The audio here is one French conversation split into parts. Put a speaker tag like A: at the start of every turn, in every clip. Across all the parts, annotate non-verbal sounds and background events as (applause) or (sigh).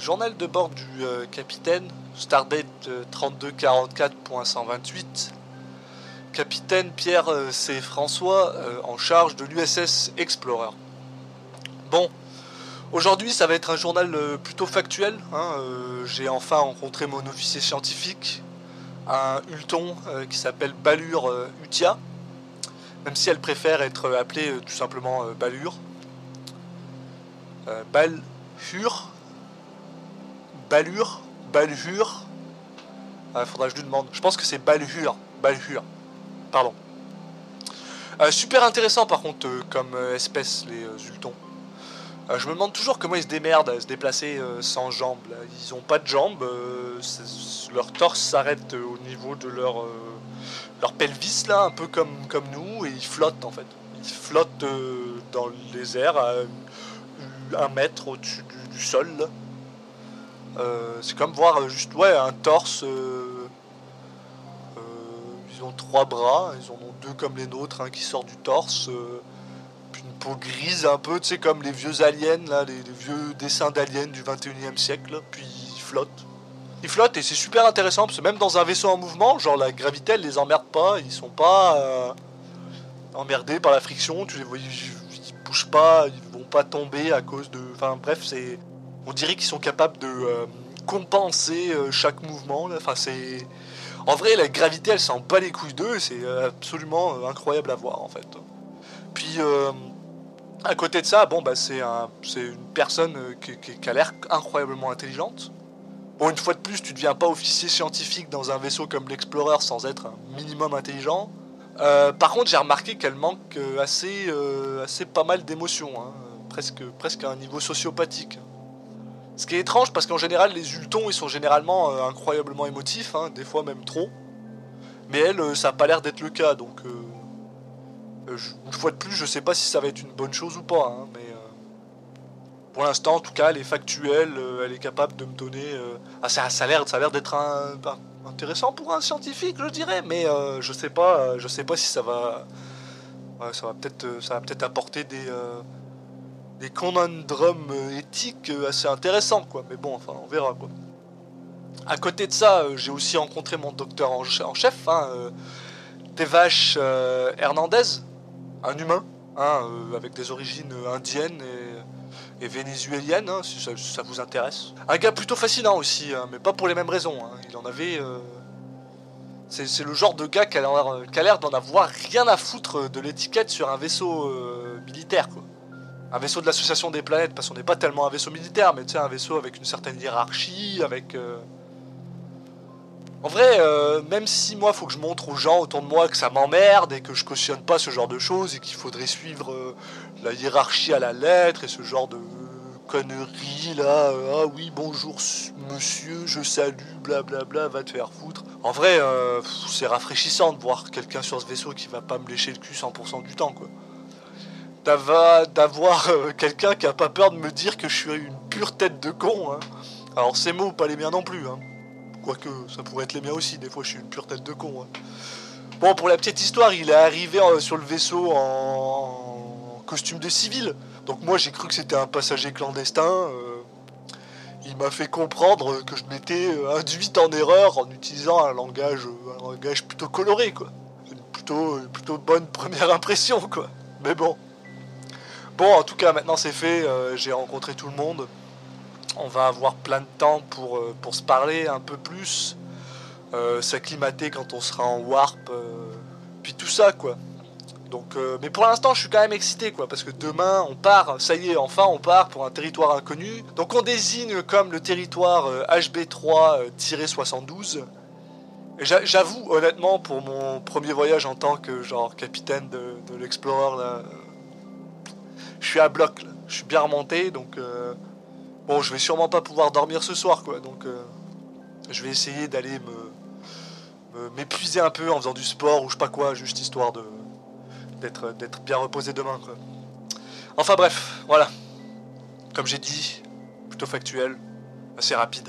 A: Journal de bord du euh, capitaine, Stardate euh, 3244.128. Capitaine Pierre euh, C. François en charge de l'USS Explorer. Bon, aujourd'hui ça va être un journal plutôt factuel. hein, J'ai enfin rencontré mon officier scientifique, un Hulton qui s'appelle Balure euh, Utia, même si elle préfère être appelée tout simplement Balure. Euh, Balhure Balure Balhure Il faudra que je lui demande. Je pense que c'est Balhure. Balhure. Pardon. Euh, super intéressant par contre euh, comme euh, espèce les Zultons. Je me demande toujours comment ils se démerdent à se déplacer sans jambes. Ils ont pas de jambes. leur torse s'arrête au niveau de leur, leur pelvis là, un peu comme, nous, et ils flottent en fait. Ils flottent dans les airs à un mètre au-dessus du, sol. Euh, c'est comme voir euh, juste ouais, un torse. euh, ils ont trois bras, ils en ont deux comme les nôtres, qui sort du torse. puis une peau grise un peu, tu sais, comme les vieux aliens, là, les, vieux dessins d'aliens du 21e siècle. là, puis ils flottent. Ils flottent et c'est super intéressant parce que même dans un vaisseau en mouvement, genre la gravité elle les emmerde pas, ils sont pas emmerdés par la friction, tu les vois, ils, ils bougent pas, ils vont pas tomber à cause de. Enfin bref, c'est. On dirait qu'ils sont capables de euh, compenser euh, chaque mouvement. Enfin c'est. En vrai, la gravité elle s'en bat les couilles d'eux, c'est euh, absolument incroyable à voir en fait. Puis à côté de ça, bon bah c'est un, c'est une personne qui, a l'air incroyablement intelligente. Bon, une fois de plus, tu deviens pas officier scientifique dans un vaisseau comme l'Explorer sans être un minimum intelligent. Par contre, j'ai remarqué qu'elle manque assez, assez pas mal d'émotions, hein, presque, presque à un niveau sociopathique. Ce qui est étrange parce qu'en général, les Ultons ils sont généralement euh, incroyablement émotifs, hein, des fois même trop. Mais elle, euh, ça a pas l'air d'être le cas, donc euh, une fois de plus, je sais pas si ça va être une bonne chose ou pas, hein, mais pour l'instant, en tout cas, elle est factuelle, elle est capable de me donner. Ah, ça, ça a l'air, d'être un, un- intéressant pour un scientifique, je dirais, mais je sais pas, je sais pas si ça va, ouais, ça va peut-être, peut-être apporter des des conundrums euh, éthiques euh, assez intéressants, quoi. Mais bon, enfin, on verra, quoi. À côté de ça, euh, j'ai aussi rencontré mon docteur en, che- en chef, hein, Hernandez, un humain, hein, avec des origines indiennes et, vénézuéliennes, hein, si ça, vous intéresse. Un gars plutôt fascinant aussi, hein, mais pas pour les mêmes raisons. hein. Il en avait. C'est le genre de gars qui a l'air d'en avoir rien à foutre de l'étiquette sur un vaisseau militaire, quoi. Un vaisseau de l'association des planètes, parce qu'on n'est pas tellement un vaisseau militaire, mais tu sais, un vaisseau avec une certaine hiérarchie, avec. euh, En vrai, euh, même si moi, faut que je montre aux gens autour de moi que ça m'emmerde et que je cautionne pas ce genre de choses et qu'il faudrait suivre euh, la hiérarchie à la lettre et ce genre de conneries là, ah oui, bonjour monsieur, je salue, blablabla, va te faire foutre. En vrai, c'est rafraîchissant de voir quelqu'un sur ce vaisseau qui va pas me lécher le cul 100% du temps, quoi. D'avoir euh, quelqu'un qui a pas peur de me dire que je suis une pure tête de con, hein. Alors ces mots, pas les miens non plus, hein. Quoique, ça pourrait être les miens aussi, des fois je suis une pure tête de con. hein. Bon, pour la petite histoire, il est arrivé euh, sur le vaisseau en costume de civil. Donc moi j'ai cru que c'était un passager clandestin. euh, il m'a fait comprendre que je m'étais induite en erreur en utilisant un langage, langage plutôt coloré, quoi. Plutôt, une plutôt bonne première (laughs) impression, quoi. Mais bon. Bon, en tout cas, maintenant c'est fait, euh, j'ai rencontré tout le monde. On va avoir plein de temps pour, euh, pour se parler un peu plus, euh, s'acclimater quand on sera en warp, puis tout ça, quoi. Donc, mais pour l'instant, je suis quand même excité, quoi, parce que demain, on part, ça y est, enfin, on part pour un territoire inconnu. Donc, on désigne comme le territoire euh, HB3-72. Et j'a- J'avoue, honnêtement, pour mon premier voyage en tant que genre capitaine de, de l'Explorer, suis à bloc, là. je suis bien remonté, donc euh, bon, je vais sûrement pas pouvoir dormir ce soir, quoi. Donc, euh, je vais essayer d'aller me m'épuiser un peu en faisant du sport ou je sais pas quoi, juste histoire de d'être d'être bien reposé demain, quoi. Enfin bref, voilà. Comme j'ai dit, plutôt factuel, assez rapide.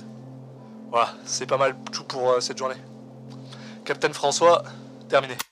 A: Voilà, c'est pas mal tout pour euh, cette journée. Capitaine François, terminé.